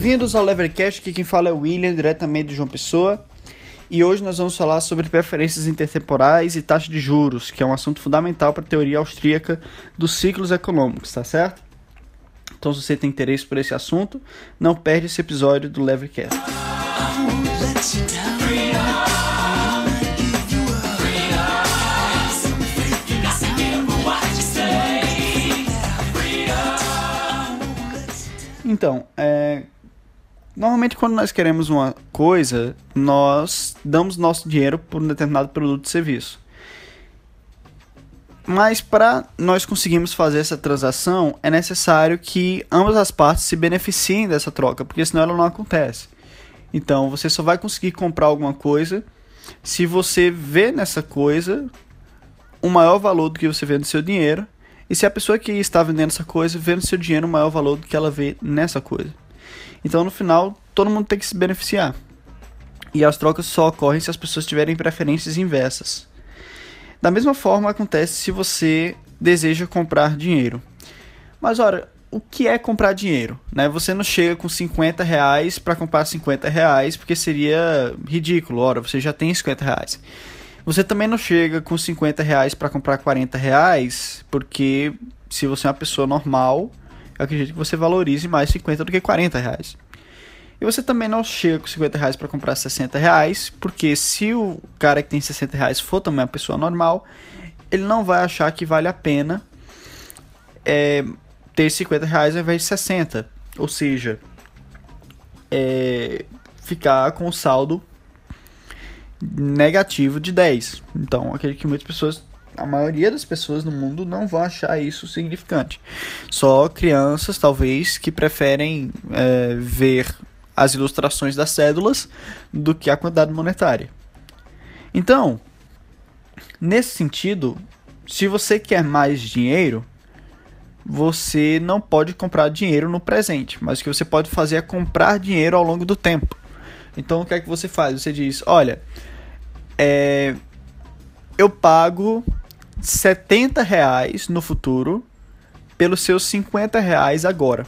Bem-vindos ao Levercast, aqui quem fala é o William, diretamente de João Pessoa. E hoje nós vamos falar sobre preferências intertemporais e taxa de juros, que é um assunto fundamental para a teoria austríaca dos ciclos econômicos, tá certo? Então, se você tem interesse por esse assunto, não perde esse episódio do Levercast. Então, é, normalmente quando nós queremos uma coisa, nós damos nosso dinheiro por um determinado produto ou serviço. Mas para nós conseguirmos fazer essa transação, é necessário que ambas as partes se beneficiem dessa troca, porque senão ela não acontece. Então, você só vai conseguir comprar alguma coisa se você vê nessa coisa um maior valor do que você vê no seu dinheiro e se a pessoa que está vendendo essa coisa vê no seu dinheiro o maior valor do que ela vê nessa coisa. Então no final, todo mundo tem que se beneficiar. E as trocas só ocorrem se as pessoas tiverem preferências inversas. Da mesma forma acontece se você deseja comprar dinheiro. Mas ora, o que é comprar dinheiro? Né? Você não chega com 50 reais para comprar 50 reais, porque seria ridículo. Ora, você já tem 50 reais. Você também não chega com 50 reais para comprar 40 reais, porque se você é uma pessoa normal, eu acredito que você valorize mais 50 do que 40 reais. E você também não chega com 50 reais para comprar 60 reais, porque se o cara que tem 60 reais for também uma pessoa normal, ele não vai achar que vale a pena é, ter 50 reais ao invés de 60. Ou seja, é, ficar com o saldo negativo de 10. Então, acredito que muitas pessoas, a maioria das pessoas no mundo não vão achar isso significante. Só crianças, talvez, que preferem é, ver as ilustrações das cédulas do que a quantidade monetária. Então, nesse sentido, se você quer mais dinheiro, você não pode comprar dinheiro no presente, mas o que você pode fazer é comprar dinheiro ao longo do tempo. Então, o que é que você faz? Você diz: olha, é, eu pago 70 reais no futuro pelos seus 50 reais agora.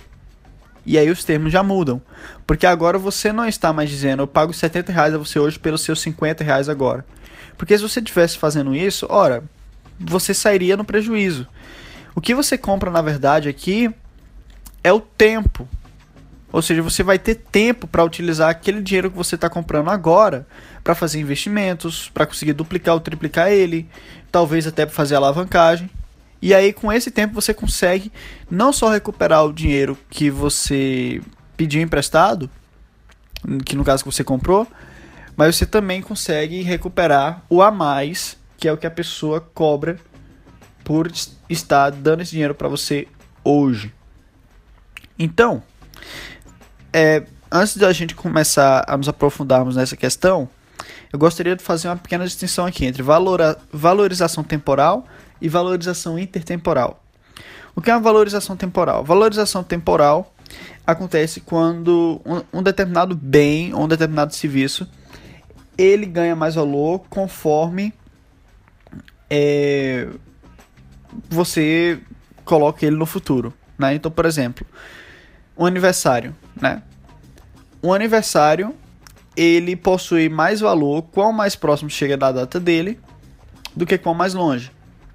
E aí os termos já mudam. Porque agora você não está mais dizendo eu pago 70 reais a você hoje pelos seus 50 reais agora. Porque se você estivesse fazendo isso, ora, você sairia no prejuízo. O que você compra, na verdade, aqui é o tempo. Ou seja, você vai ter tempo para utilizar aquele dinheiro que você está comprando agora para fazer investimentos, para conseguir duplicar ou triplicar ele, talvez até para fazer alavancagem. E aí, com esse tempo, você consegue não só recuperar o dinheiro que você pediu emprestado, que no caso que você comprou, mas você também consegue recuperar o a mais, que é o que a pessoa cobra por estar dando esse dinheiro para você hoje. Então, é, antes da gente começar a nos aprofundarmos nessa questão, eu gostaria de fazer uma pequena distinção aqui entre valora, valorização temporal e valorização intertemporal. O que é uma valorização temporal? Valorização temporal acontece quando um, um determinado bem ou um determinado serviço ele ganha mais valor conforme é, você coloca ele no futuro. Né? Então, por exemplo, um aniversário, né? Um aniversário, ele possui mais valor quanto mais próximo chega da data dele do que quanto mais longe.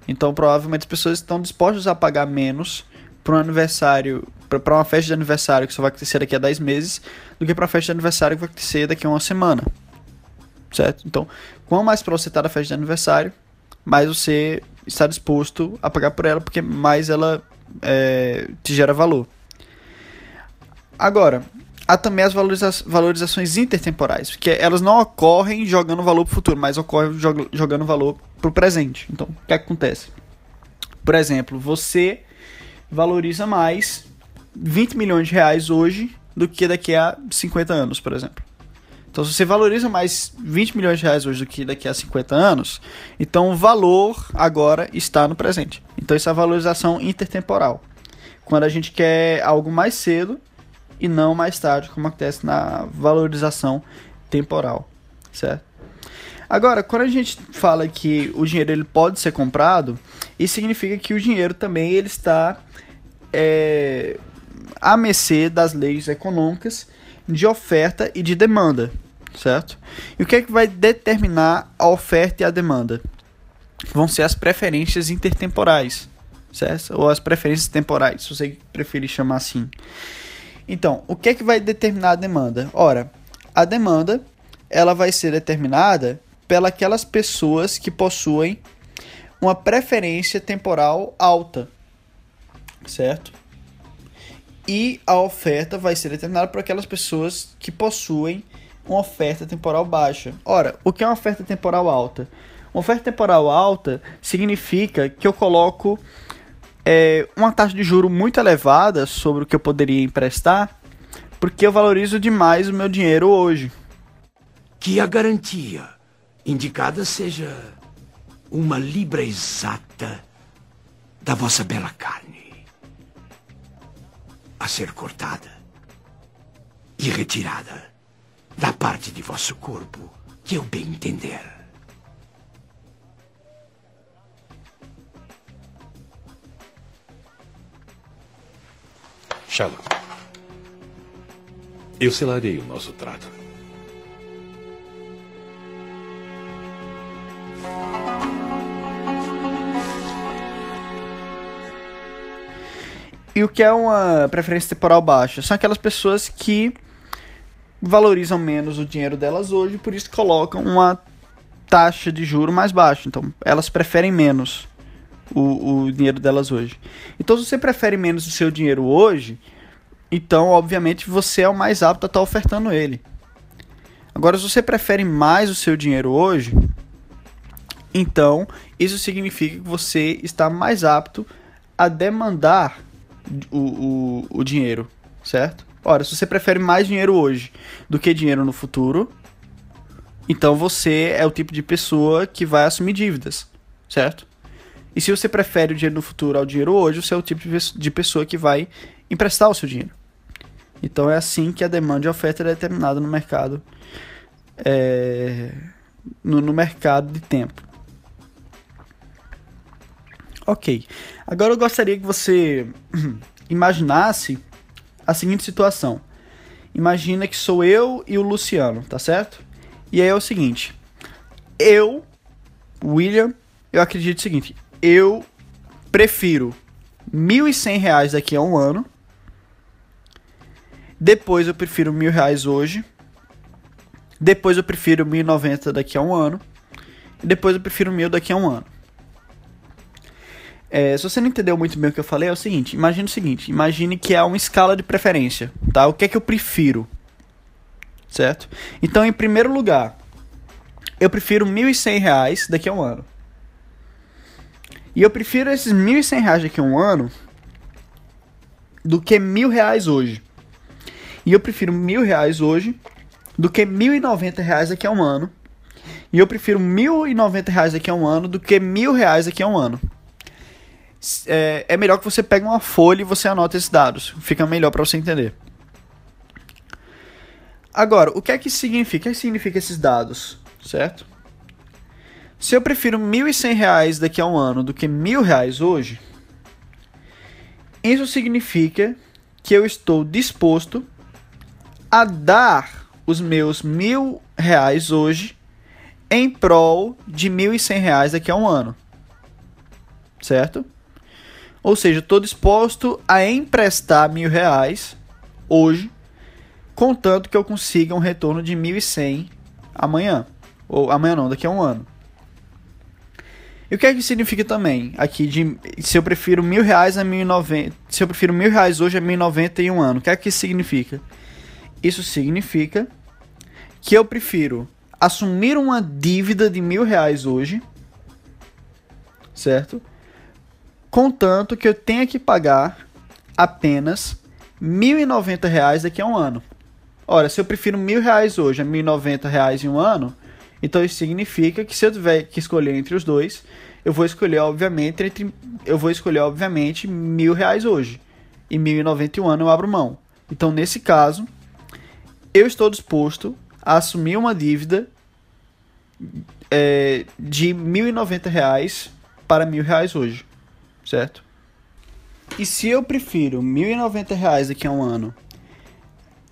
Então, provavelmente as pessoas estão dispostas a pagar menos para um aniversário, para uma festa de aniversário que só vai acontecer daqui a 10 meses, do que para uma festa de aniversário que vai acontecer daqui a uma semana. Certo? Então, quanto mais próximo você está da festa de aniversário, mais você está disposto a pagar por ela, porque mais ela é, te gera valor. Agora, há também as valoriza valorizações intertemporais, porque elas não ocorrem jogando valor para o futuro, mas ocorrem jog jogando valor para o presente. Então, o que, é que acontece? Por exemplo, você valoriza mais 20 milhões de reais hoje do que daqui a 50 anos, por exemplo. Então, se você valoriza mais 20 milhões de reais hoje do que daqui a 50 anos, então o valor agora está no presente. Então, isso é a valorização intertemporal. Quando a gente quer algo mais cedo e não mais tarde, como acontece na valorização temporal, certo? Agora, quando a gente fala que o dinheiro ele pode ser comprado, isso significa que o dinheiro também ele está é, à mercê das leis econômicas de oferta e de demanda, certo? E o que é que vai determinar a oferta e a demanda? Vão ser as preferências intertemporais, certo? Ou as preferências temporais, se você preferir chamar assim. Então, o que é que vai determinar a demanda? Ora, a demanda ela vai ser determinada pelas pessoas que possuem uma preferência temporal alta, certo? E a oferta vai ser determinada por aquelas pessoas que possuem uma oferta temporal baixa. Ora, o que é uma oferta temporal alta? Uma oferta temporal alta significa que eu coloco é, uma taxa de juro muito elevada sobre o que eu poderia emprestar, porque eu valorizo demais o meu dinheiro hoje. Que a garantia indicada seja uma libra exata da vossa bela carne a ser cortada e retirada da parte de vosso corpo que eu bem entender. Shalom. Eu selarei o nosso trato. E o que é uma preferência temporal baixa? São aquelas pessoas que valorizam menos o dinheiro delas hoje, por isso colocam uma taxa de juro mais baixa. Então, elas preferem menos o, o dinheiro delas hoje. Então, se você prefere menos o seu dinheiro hoje, então, obviamente, você é o mais apto a estar ofertando ele. Agora, se você prefere mais o seu dinheiro hoje, então isso significa que você está mais apto a demandar o, o, o dinheiro, certo? Ora, se você prefere mais dinheiro hoje do que dinheiro no futuro, então você é o tipo de pessoa que vai assumir dívidas, certo? E se você prefere o dinheiro no futuro ao dinheiro hoje, você é o tipo de pessoa que vai emprestar o seu dinheiro. Então é assim que a demanda e a oferta é determinada no mercado, é, no, no mercado de tempo. Ok. Agora eu gostaria que você imaginasse a seguinte situação. Imagina que sou eu e o Luciano, tá certo? E aí é o seguinte. Eu, William, eu acredito o seguinte. Eu prefiro R$ reais daqui a um ano. Depois eu prefiro mil reais hoje. Depois eu prefiro 1.090 daqui a um ano. E depois eu prefiro mil daqui a um ano. É, se você não entendeu muito bem o que eu falei, é o seguinte: imagine o seguinte, imagine que é uma escala de preferência, tá? O que é que eu prefiro? Certo? Então, em primeiro lugar, eu prefiro R$ 1.100 daqui a um ano. E eu prefiro esses R$ 1.100 daqui a um ano do que mil reais hoje. E eu prefiro mil reais hoje do que mil e noventa reais daqui a um ano. E eu prefiro mil e noventa reais daqui a um ano do que mil reais daqui a um ano é, é melhor que você pegue uma folha e você anota esses dados. Fica melhor para você entender. Agora, o que é que significa? O que, é que significa esses dados, certo? Se eu prefiro R$ 1.100 daqui a um ano do que R$ 1.000 hoje, isso significa que eu estou disposto a dar os meus mil reais hoje em prol de R$ 1.100 daqui a um ano. Certo? Ou seja, estou disposto a emprestar mil reais hoje, contanto que eu consiga um retorno de 1.100 amanhã. Ou amanhã não, daqui a um ano. E o que é que significa também? Aqui de se eu prefiro mil reais a mil noventa, se eu prefiro mil reais hoje a mil noventa em um ano, o que é que isso significa? Isso significa que eu prefiro assumir uma dívida de mil reais hoje, certo? contanto que eu tenha que pagar apenas R$ 1.090 daqui a um ano. Ora, se eu prefiro R$ reais hoje a R$ 1.090 em um ano, então isso significa que se eu tiver que escolher entre os dois, eu vou escolher obviamente entre eu vou escolher obviamente mil reais hoje e mil e um ano eu abro mão. Então nesse caso, eu estou disposto a assumir uma dívida é, de mil e noventa reais para mil reais hoje certo? E se eu prefiro R$ 1.090 daqui a um ano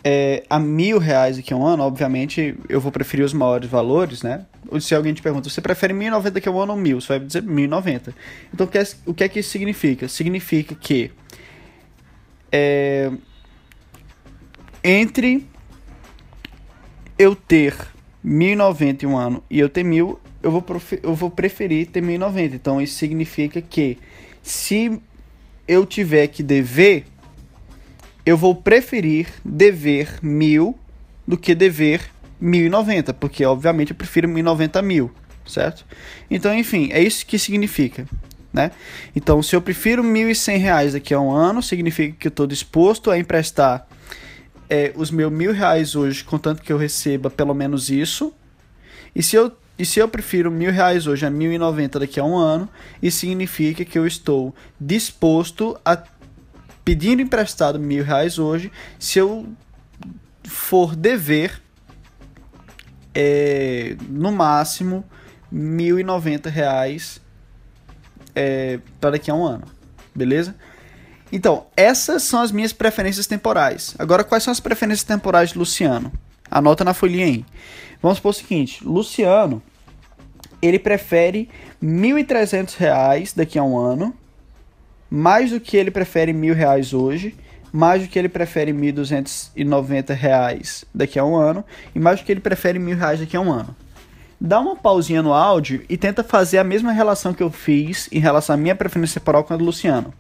é, a mil reais daqui a um ano, obviamente eu vou preferir os maiores valores, né? Ou se alguém te pergunta, você prefere 1.090 daqui a um ano ou mil? Você vai dizer 1.090. Então o que é que isso significa? Significa que é, entre eu ter 1.090 em um ano e eu ter mil, eu vou, eu vou preferir ter 1.090. Então isso significa que se eu tiver que dever, eu vou preferir dever mil do que dever 1.090, porque obviamente eu prefiro 1.090 mil, certo? Então, enfim, é isso que significa. Né? Então, se eu prefiro R$ 1.100 daqui a um ano, significa que eu estou disposto a emprestar é, os meus mil reais hoje, contanto que eu receba pelo menos isso. E se eu, e se eu prefiro mil reais hoje a mil e noventa daqui a um ano, isso significa que eu estou disposto a pedir emprestado mil reais hoje, se eu for dever é, no máximo mil e noventa reais é, para daqui a um ano, beleza? Então, essas são as minhas preferências temporais. Agora, quais são as preferências temporais de Luciano? Anota na folhinha aí. Vamos supor o seguinte: Luciano, ele prefere R$ 1.300 daqui a um ano, mais do que ele prefere R$ reais hoje, mais do que ele prefere R$ 1.290 daqui a um ano, e mais do que ele prefere R$ reais daqui a um ano. Dá uma pausinha no áudio e tenta fazer a mesma relação que eu fiz em relação à minha preferência temporal com a do Luciano.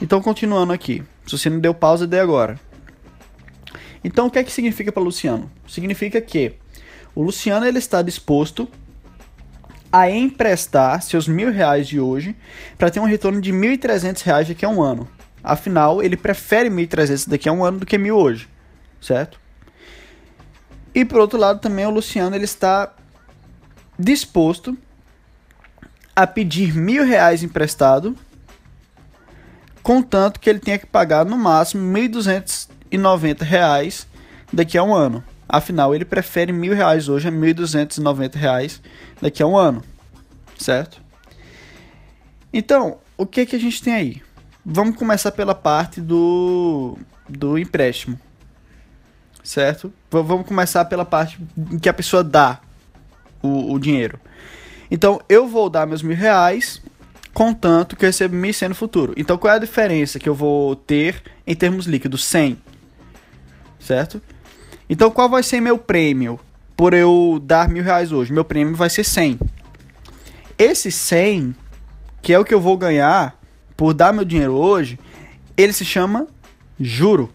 Então, continuando aqui. Se você não deu pausa, dê agora. Então, o que é que significa para Luciano? Significa que o Luciano ele está disposto a emprestar seus mil reais de hoje para ter um retorno de mil e trezentos reais daqui a um ano. Afinal, ele prefere mil e trezentos daqui a um ano do que mil hoje, certo? E por outro lado, também o Luciano ele está disposto a pedir mil reais emprestado contanto que ele tenha que pagar no máximo R$ 1.290 daqui a um ano. Afinal, ele prefere R$ reais hoje a R$ 1.290 daqui a um ano, certo? Então, o que que a gente tem aí? Vamos começar pela parte do, do empréstimo, certo? V vamos começar pela parte em que a pessoa dá o, o dinheiro. Então, eu vou dar meus mil reais contanto que eu recebo 1.100 no futuro. Então qual é a diferença que eu vou ter em termos líquidos? 100. Certo? Então qual vai ser meu prêmio por eu dar mil reais hoje? Meu prêmio vai ser 100. Esse 100, que é o que eu vou ganhar por dar meu dinheiro hoje, ele se chama juro.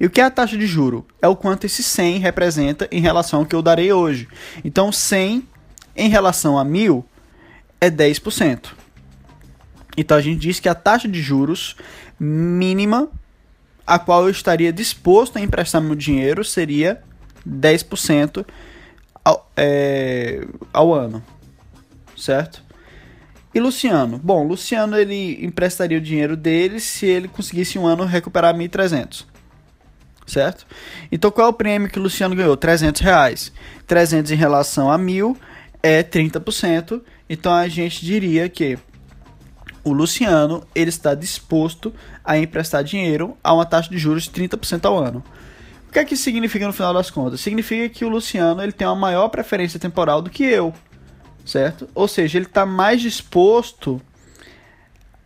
E o que é a taxa de juro? É o quanto esse 100 representa em relação ao que eu darei hoje. Então 100 em relação a mil é 10%. Então a gente diz que a taxa de juros mínima a qual eu estaria disposto a emprestar meu dinheiro seria 10% ao, é, ao ano, certo? E Luciano? Bom, Luciano ele emprestaria o dinheiro dele se ele conseguisse um ano recuperar 1.300, certo? Então qual é o prêmio que o Luciano ganhou? 300 reais. 300 em relação a 1.000 é 30%, então a gente diria que o Luciano ele está disposto a emprestar dinheiro a uma taxa de juros de 30% ao ano. O que é que isso significa no final das contas? Significa que o Luciano ele tem uma maior preferência temporal do que eu, certo? Ou seja, ele está mais disposto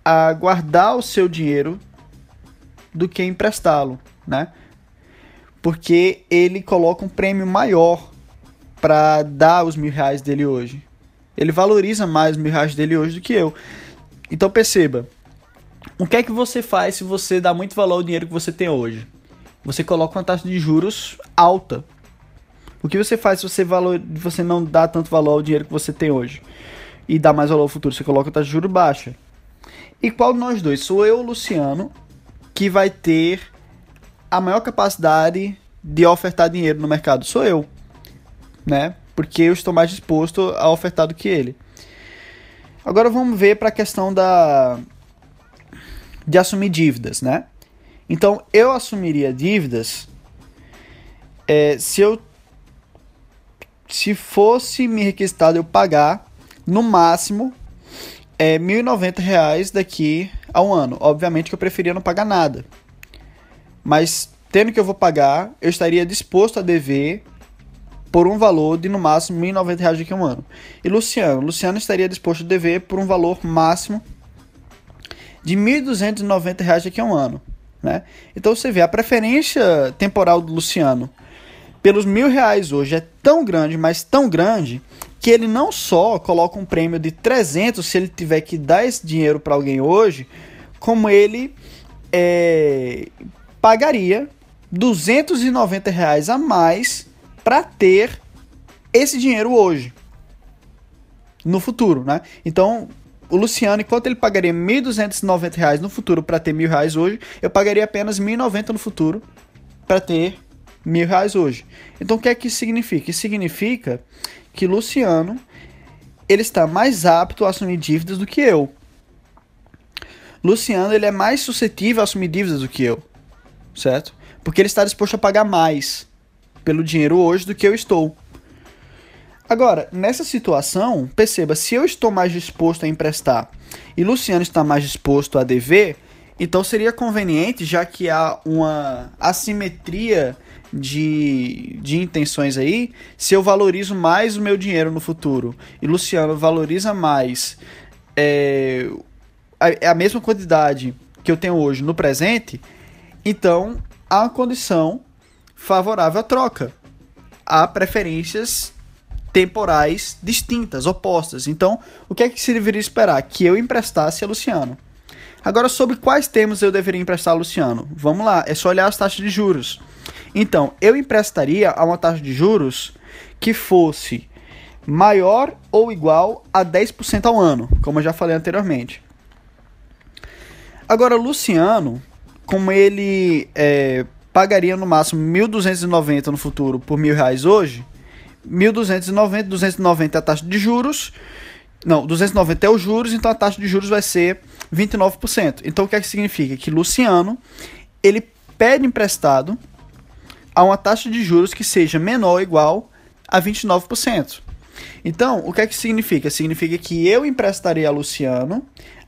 a guardar o seu dinheiro do que emprestá-lo, né? Porque ele coloca um prêmio maior para dar os mil reais dele hoje. Ele valoriza mais os mil reais dele hoje do que eu. Então perceba, o que é que você faz se você dá muito valor ao dinheiro que você tem hoje? Você coloca uma taxa de juros alta. O que você faz se você, valor, você não dá tanto valor ao dinheiro que você tem hoje? E dá mais valor ao futuro? Você coloca a taxa de juros baixa. E qual de nós dois? Sou eu, Luciano, que vai ter a maior capacidade de ofertar dinheiro no mercado? Sou eu, né? Porque eu estou mais disposto a ofertar do que ele. Agora vamos ver para a questão da de assumir dívidas, né? Então eu assumiria dívidas é, se eu se fosse me requisitado eu pagar no máximo é, R$ 1.090 daqui a um ano. Obviamente que eu preferia não pagar nada. Mas tendo que eu vou pagar, eu estaria disposto a dever por um valor de no máximo R$ 1.090 daqui a um ano. E Luciano? Luciano estaria disposto a dever por um valor máximo de R$ 1.290 daqui a um ano. Né? Então você vê, a preferência temporal do Luciano pelos mil reais hoje é tão grande, mas tão grande, que ele não só coloca um prêmio de 300 se ele tiver que dar esse dinheiro para alguém hoje, como ele é, pagaria 290 reais a mais para ter esse dinheiro hoje, no futuro, né? Então, o Luciano, enquanto ele pagaria R$ 1.290 no futuro para ter mil reais hoje, eu pagaria apenas R$ 1.090 no futuro para ter mil reais hoje. Então, o que é que isso significa? Isso significa que Luciano ele está mais apto a assumir dívidas do que eu. Luciano ele é mais suscetível a assumir dívidas do que eu, certo? Porque ele está disposto a pagar mais pelo dinheiro hoje do que eu estou. Agora, nessa situação, perceba, se eu estou mais disposto a emprestar e Luciano está mais disposto a dever, então seria conveniente, já que há uma assimetria de, de intenções aí, se eu valorizo mais o meu dinheiro no futuro e Luciano valoriza mais é, a, a mesma quantidade que eu tenho hoje no presente, então há uma condição favorável à troca. Há preferências temporais distintas, opostas. Então, o que é que se deveria esperar? Que eu emprestasse a Luciano. Agora, sobre quais termos eu deveria emprestar a Luciano? Vamos lá, é só olhar as taxas de juros. Então, eu emprestaria a uma taxa de juros que fosse maior ou igual a 10% ao ano, como eu já falei anteriormente. Agora, Luciano, como ele é, pagaria no máximo 1.290 no futuro por mil reais hoje, 1.290, 290 é a taxa de juros, não, 290 é os juros, então a taxa de juros vai ser 29%. Então o que é que significa? Que Luciano, ele pede emprestado a uma taxa de juros que seja menor ou igual a 29%. Então, o que é que significa? Significa que eu emprestaria a Luciano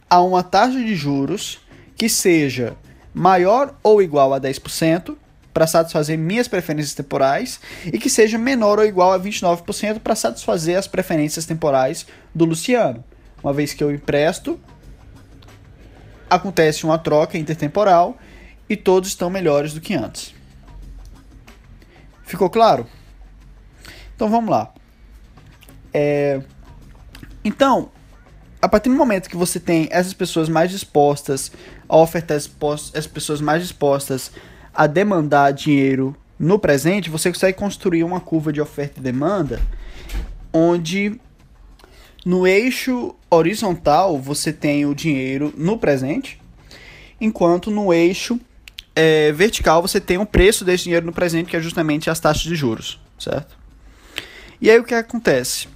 a uma taxa de juros que seja maior ou igual a 10% para satisfazer minhas preferências temporais e que seja menor ou igual a 29% para satisfazer as preferências temporais do Luciano. Uma vez que eu empresto, acontece uma troca intertemporal e todos estão melhores do que antes. Ficou claro? Então vamos lá. É... Então, a partir do momento que você tem essas pessoas mais dispostas a ofertar essas pessoas mais dispostas a demandar dinheiro no presente, você consegue construir uma curva de oferta e demanda onde no eixo horizontal você tem o dinheiro no presente, enquanto no eixo é, vertical você tem o preço desse dinheiro no presente, que é justamente as taxas de juros, certo? E aí o que acontece?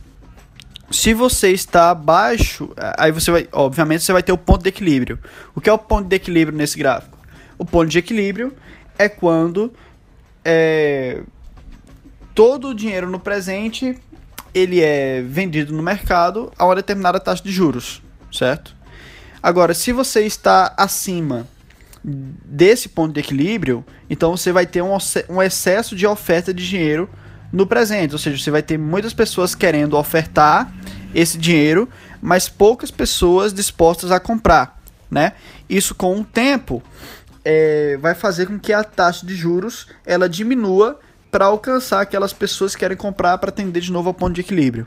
Se você está abaixo, aí você vai, obviamente, você vai ter o ponto de equilíbrio. O que é o ponto de equilíbrio nesse gráfico? O ponto de equilíbrio é quando é, todo o dinheiro no presente ele é vendido no mercado a uma determinada taxa de juros, certo? Agora, se você está acima desse ponto de equilíbrio, então você vai ter um, um excesso de oferta de dinheiro no presente, ou seja, você vai ter muitas pessoas querendo ofertar esse dinheiro, mas poucas pessoas dispostas a comprar, né? Isso com o tempo é, vai fazer com que a taxa de juros ela diminua para alcançar aquelas pessoas que querem comprar para atender de novo ao ponto de equilíbrio.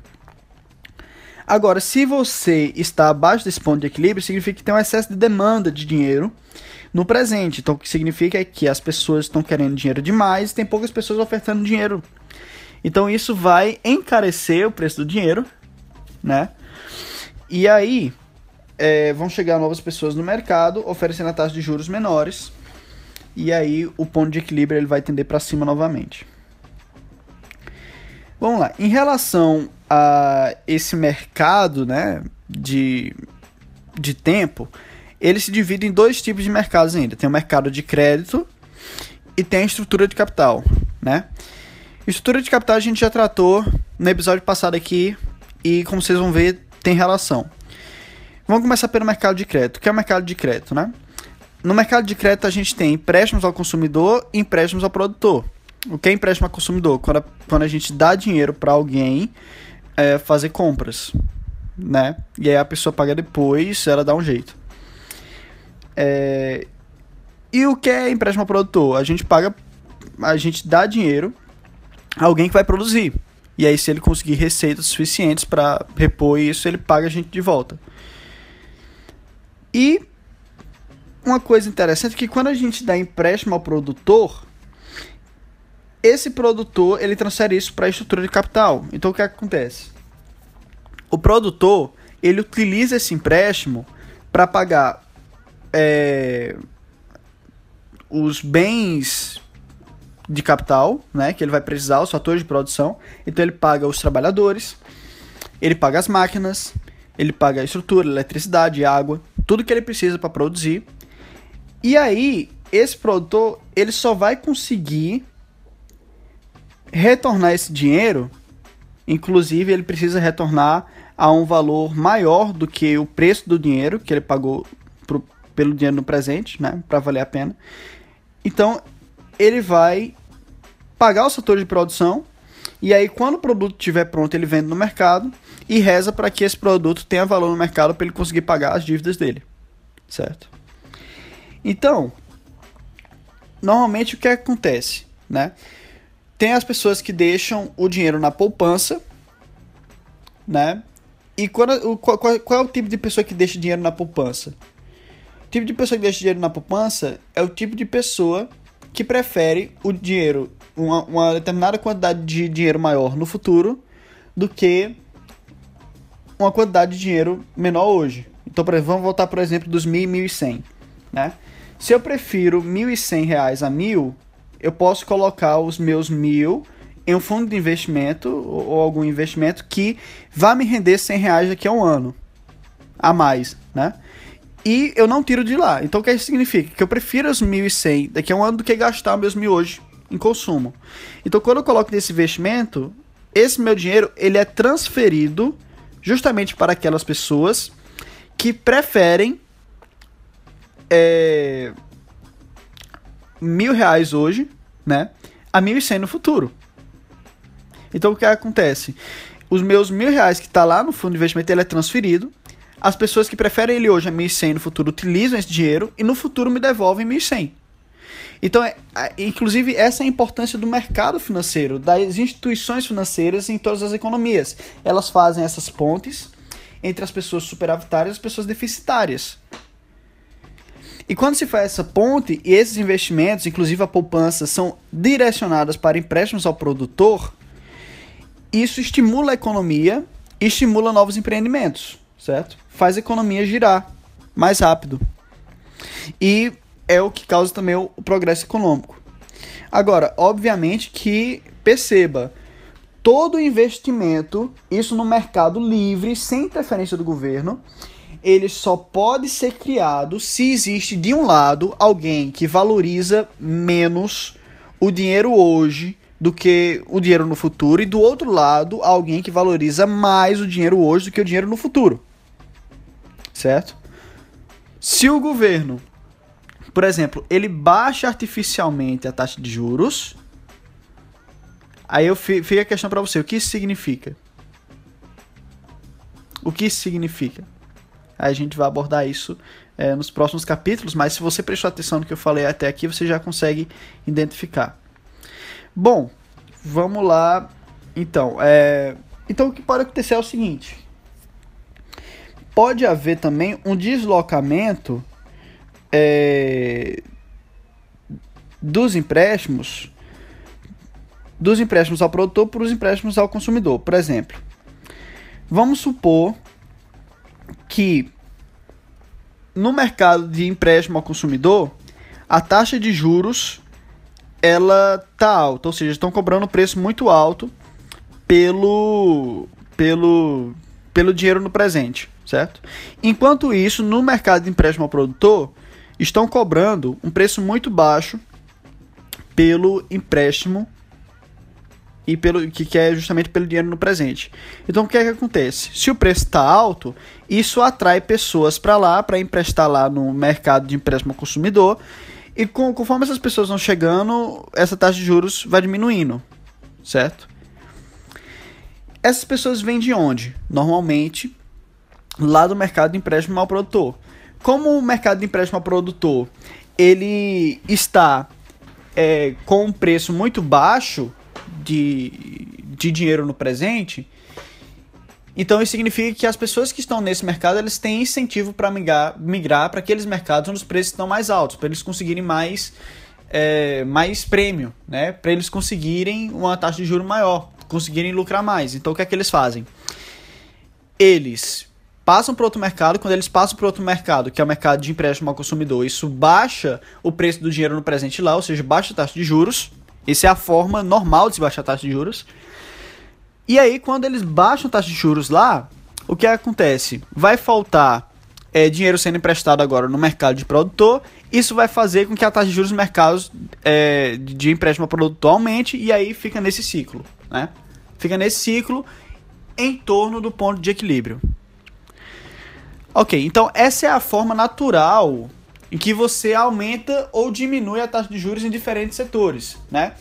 Agora, se você está abaixo desse ponto de equilíbrio, significa que tem um excesso de demanda de dinheiro no presente. Então, o que significa é que as pessoas estão querendo dinheiro demais e tem poucas pessoas ofertando dinheiro. Então, isso vai encarecer o preço do dinheiro, né? E aí, é, vão chegar novas pessoas no mercado oferecendo a taxa de juros menores. E aí, o ponto de equilíbrio ele vai tender para cima novamente. Vamos lá. Em relação a esse mercado né, de, de tempo, ele se divide em dois tipos de mercados ainda. Tem o mercado de crédito e tem a estrutura de capital, né? Estrutura de capital a gente já tratou no episódio passado aqui e como vocês vão ver, tem relação. Vamos começar pelo mercado de crédito. O que é o mercado de crédito, né? No mercado de crédito a gente tem empréstimos ao consumidor e empréstimos ao produtor. O que é empréstimo ao consumidor? Quando a, quando a gente dá dinheiro para alguém é, fazer compras, né? E aí a pessoa paga depois, ela dá um jeito. É... E o que é empréstimo ao produtor? A gente paga, a gente dá dinheiro a alguém que vai produzir. E aí, se ele conseguir receitas suficientes para repor isso, ele paga a gente de volta. E uma coisa interessante é que quando a gente dá empréstimo ao produtor, esse produtor ele transfere isso para a estrutura de capital. Então o que acontece? O produtor ele utiliza esse empréstimo para pagar é, os bens de capital, né, que ele vai precisar, os fatores de produção. Então ele paga os trabalhadores, ele paga as máquinas, ele paga a estrutura, eletricidade, água, tudo que ele precisa para produzir. E aí, esse produtor, ele só vai conseguir retornar esse dinheiro, inclusive ele precisa retornar a um valor maior do que o preço do dinheiro que ele pagou pro, pelo dinheiro no presente, né, para valer a pena. Então, ele vai pagar o setor de produção e aí quando o produto estiver pronto, ele vende no mercado e reza para que esse produto tenha valor no mercado para ele conseguir pagar as dívidas dele, certo? Então, normalmente o que acontece, né? Tem as pessoas que deixam o dinheiro na poupança, né? E quando, qual, qual, é o tipo de pessoa que deixa dinheiro na poupança? O tipo de pessoa que deixa dinheiro na poupança é o tipo de pessoa que prefere o dinheiro, uma, uma determinada quantidade de dinheiro maior no futuro do que uma quantidade de dinheiro menor hoje. Então, por exemplo, vamos voltar, por exemplo, dos 1.000 e 1.100, né? Se eu prefiro R$ 1.100 a mil, eu posso colocar os meus mil em um fundo de investimento ou algum investimento que vá me render 100 reais daqui a um ano a mais, né? E eu não tiro de lá. Então o que isso significa? Que eu prefiro os 1.100 daqui a um ano do que gastar meus mil hoje em consumo. Então quando eu coloco nesse investimento, esse meu dinheiro ele é transferido justamente para aquelas pessoas que preferem é, mil reais hoje, né? A mil e cem no futuro. Então o que acontece? Os meus mil reais que está lá no fundo de investimento ele é transferido. As pessoas que preferem ele hoje a 1.100 no futuro utilizam esse dinheiro e no futuro me devolvem 1.100. Então, é, inclusive, essa é a importância do mercado financeiro, das instituições financeiras em todas as economias. Elas fazem essas pontes entre as pessoas superavitárias e as pessoas deficitárias. E quando se faz essa ponte e esses investimentos, inclusive a poupança, são direcionados para empréstimos ao produtor, isso estimula a economia e estimula novos empreendimentos, certo? Faz a economia girar mais rápido. E é o que causa também o, progresso econômico. Agora, obviamente que perceba, todo investimento, isso no mercado livre, sem interferência do governo, ele só pode ser criado se existe de um lado alguém que valoriza menos o dinheiro hoje do que o dinheiro no futuro e do outro lado alguém que valoriza mais o dinheiro hoje do que o dinheiro no futuro. Certo? Se o governo, por exemplo, ele baixa artificialmente a taxa de juros, aí eu fica a questão para você, o que isso significa? O que isso significa? a gente vai abordar isso é, nos próximos capítulos, mas se você prestou atenção no que eu falei até aqui, você já consegue identificar. Bom, vamos lá. Então, é, então o que pode acontecer é o seguinte: pode haver também um deslocamento é, dos empréstimos dos empréstimos ao produtor para os empréstimos ao consumidor. Por exemplo, vamos supor que no mercado de empréstimo ao consumidor, a taxa de juros ela tá alta, ou seja, estão cobrando um preço muito alto pelo pelo pelo dinheiro no presente, certo? Enquanto isso, no mercado de empréstimo ao produtor, estão cobrando um preço muito baixo pelo empréstimo e pelo que, que é justamente pelo dinheiro no presente. Então o que é que acontece? Se o preço está alto, isso atrai pessoas para lá para emprestar lá no mercado de empréstimo ao consumidor e com, conforme essas pessoas vão chegando, essa taxa de juros vai diminuindo, certo? Essas pessoas vêm de onde? Normalmente lá do mercado de empréstimo ao produtor. Como o mercado de empréstimo ao produtor ele está é, com um preço muito baixo de, de dinheiro no presente, então isso significa que as pessoas que estão nesse mercado eles têm incentivo para migrar, migrar para aqueles mercados onde os preços estão mais altos, para eles conseguirem mais, é, mais prêmio, né? para eles conseguirem uma taxa de juro maior, conseguirem lucrar mais. Então o que é que eles fazem? Eles passam para outro mercado, quando eles passam para outro mercado, que é o mercado de empréstimo ao consumidor, isso baixa o preço do dinheiro no presente lá, ou seja, baixa a taxa de juros. Essa é a forma normal de se baixar a taxa de juros. E aí, quando eles baixam a taxa de juros lá, o que acontece? Vai faltar é, dinheiro sendo emprestado agora no mercado de produtor. Isso vai fazer com que a taxa de juros no mercado é, de empréstimo ao produtor aumente e aí fica nesse ciclo, né? Fica nesse ciclo em torno do ponto de equilíbrio. Ok, então essa é a forma natural em que você aumenta ou diminui a taxa de juros em diferentes setores, né?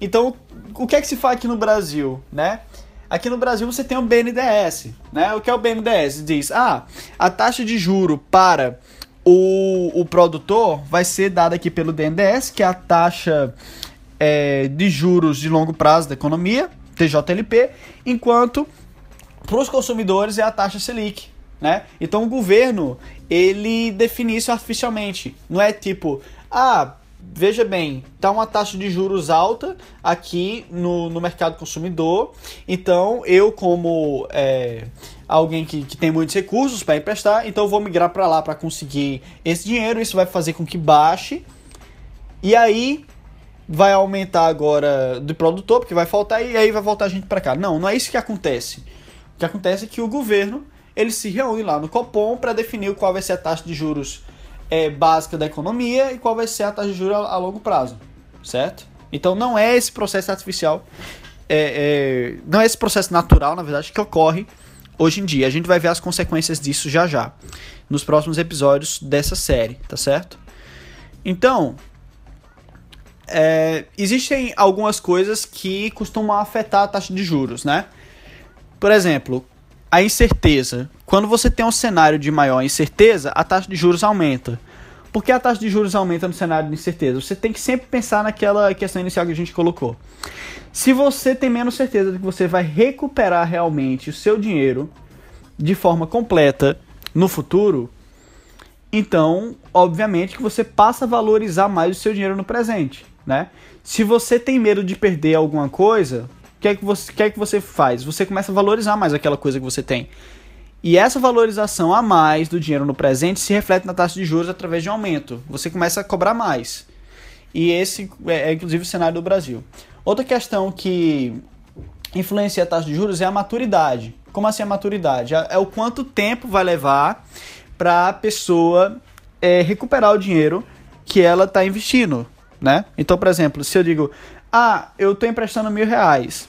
Então, o que é que se faz aqui no Brasil, né? Aqui no Brasil você tem o BNDES, né? O que é o BNDES? Diz, ah, a taxa de juro para o, o produtor vai ser dada aqui pelo BNDES, que é a taxa é, de juros de longo prazo da economia, TJLP, enquanto para os consumidores é a taxa Selic, né? Então o governo, ele define isso artificialmente. Não é tipo, ah, veja bem, tá uma taxa de juros alta aqui no, no mercado consumidor. Então eu, como é, alguém que, que tem muitos recursos para emprestar, então eu vou migrar para lá para conseguir esse dinheiro. Isso vai fazer com que baixe. E aí vai aumentar agora do produtor, porque vai faltar, e aí vai voltar a gente para cá. Não, não é isso que acontece. O que acontece é que o governo eles se reúnem lá no Copom para definir qual vai ser a taxa de juros é, básica da economia e qual vai ser a taxa de juros a, a longo prazo, certo? Então não é esse processo artificial, é, é, não é esse processo natural, na verdade, que ocorre hoje em dia. A gente vai ver as consequências disso já já, nos próximos episódios dessa série, tá certo? Então, é, existem algumas coisas que costumam afetar a taxa de juros, né? Por exemplo, a incerteza. Quando você tem um cenário de maior incerteza, a taxa de juros aumenta. Por que a taxa de juros aumenta no cenário de incerteza? Você tem que sempre pensar naquela questão inicial que a gente colocou. Se você tem menos certeza de que você vai recuperar realmente o seu dinheiro de forma completa no futuro, então, obviamente que você passa a valorizar mais o seu dinheiro no presente, né? Se você tem medo de perder alguma coisa, que é que você, que é que você faz? Você começa a valorizar mais aquela coisa que você tem. E essa valorização a mais do dinheiro no presente se reflete na taxa de juros através de um aumento. Você começa a cobrar mais. E esse é, é inclusive o cenário do Brasil. Outra questão que influencia a taxa de juros é a maturidade. Como assim a maturidade? É, é o quanto tempo vai levar para a pessoa é, recuperar o dinheiro que ela está investindo, né? Então, por exemplo, se eu digo, ah, eu estou emprestando mil reais,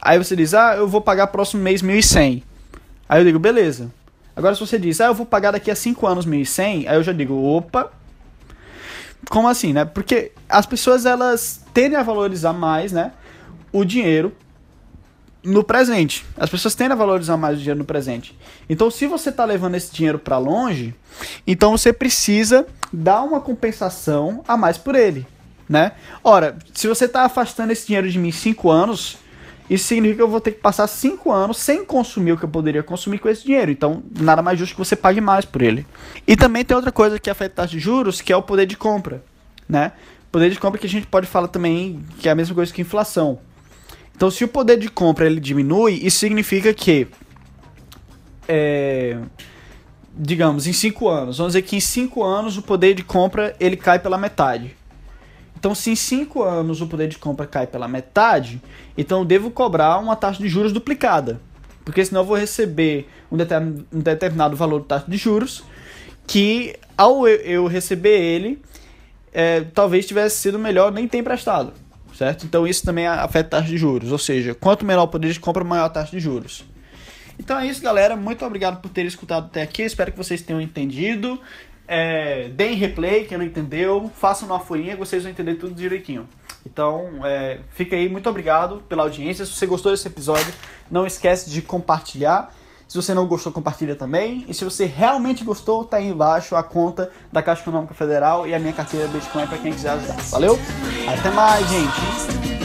Aí você diz, ah, eu vou pagar próximo mês 1.100. Aí eu digo, beleza. Agora se você diz, ah, eu vou pagar daqui a 5 anos 1.100, aí eu já digo, opa. Como assim, né? Porque as pessoas, elas tendem a valorizar mais, né? O dinheiro no presente. As pessoas tendem a valorizar mais o dinheiro no presente. Então, se você está levando esse dinheiro para longe, então você precisa dar uma compensação a mais por ele, né? Ora, se você está afastando esse dinheiro de mim 5 anos, isso significa que eu vou ter que passar 5 anos sem consumir o que eu poderia consumir com esse dinheiro. Então, nada mais justo que você pague mais por ele. E também tem outra coisa que afeta a taxa de juros, que é o poder de compra, né? Poder de compra que a gente pode falar também que é a mesma coisa que inflação. Então, se o poder de compra ele diminui, isso significa que é, digamos, em 5 anos, vamos dizer que em 5 anos o poder de compra ele cai pela metade. Então, se em 5 anos o poder de compra cai pela metade, então eu devo cobrar uma taxa de juros duplicada. Porque senão eu vou receber um, um determinado valor de taxa de juros que, ao eu receber ele, é, talvez tivesse sido melhor nem ter emprestado, certo? Então isso também afeta a taxa de juros, ou seja, quanto menor o poder de compra, maior a taxa de juros. Então é isso, galera. Muito obrigado por terem escutado até aqui. Espero que vocês tenham entendido. É, deem replay, quem não entendeu. Façam uma folhinha que vocês vão entender tudo direitinho. Então, é, fica aí. Muito obrigado pela audiência. Se você gostou desse episódio, não esquece de compartilhar. Se você não gostou, compartilha também. E se você realmente gostou, tá aí embaixo a conta da Caixa Econômica Federal e a minha carteira Bitcoin para quem quiser ajudar. Valeu? Até mais, gente!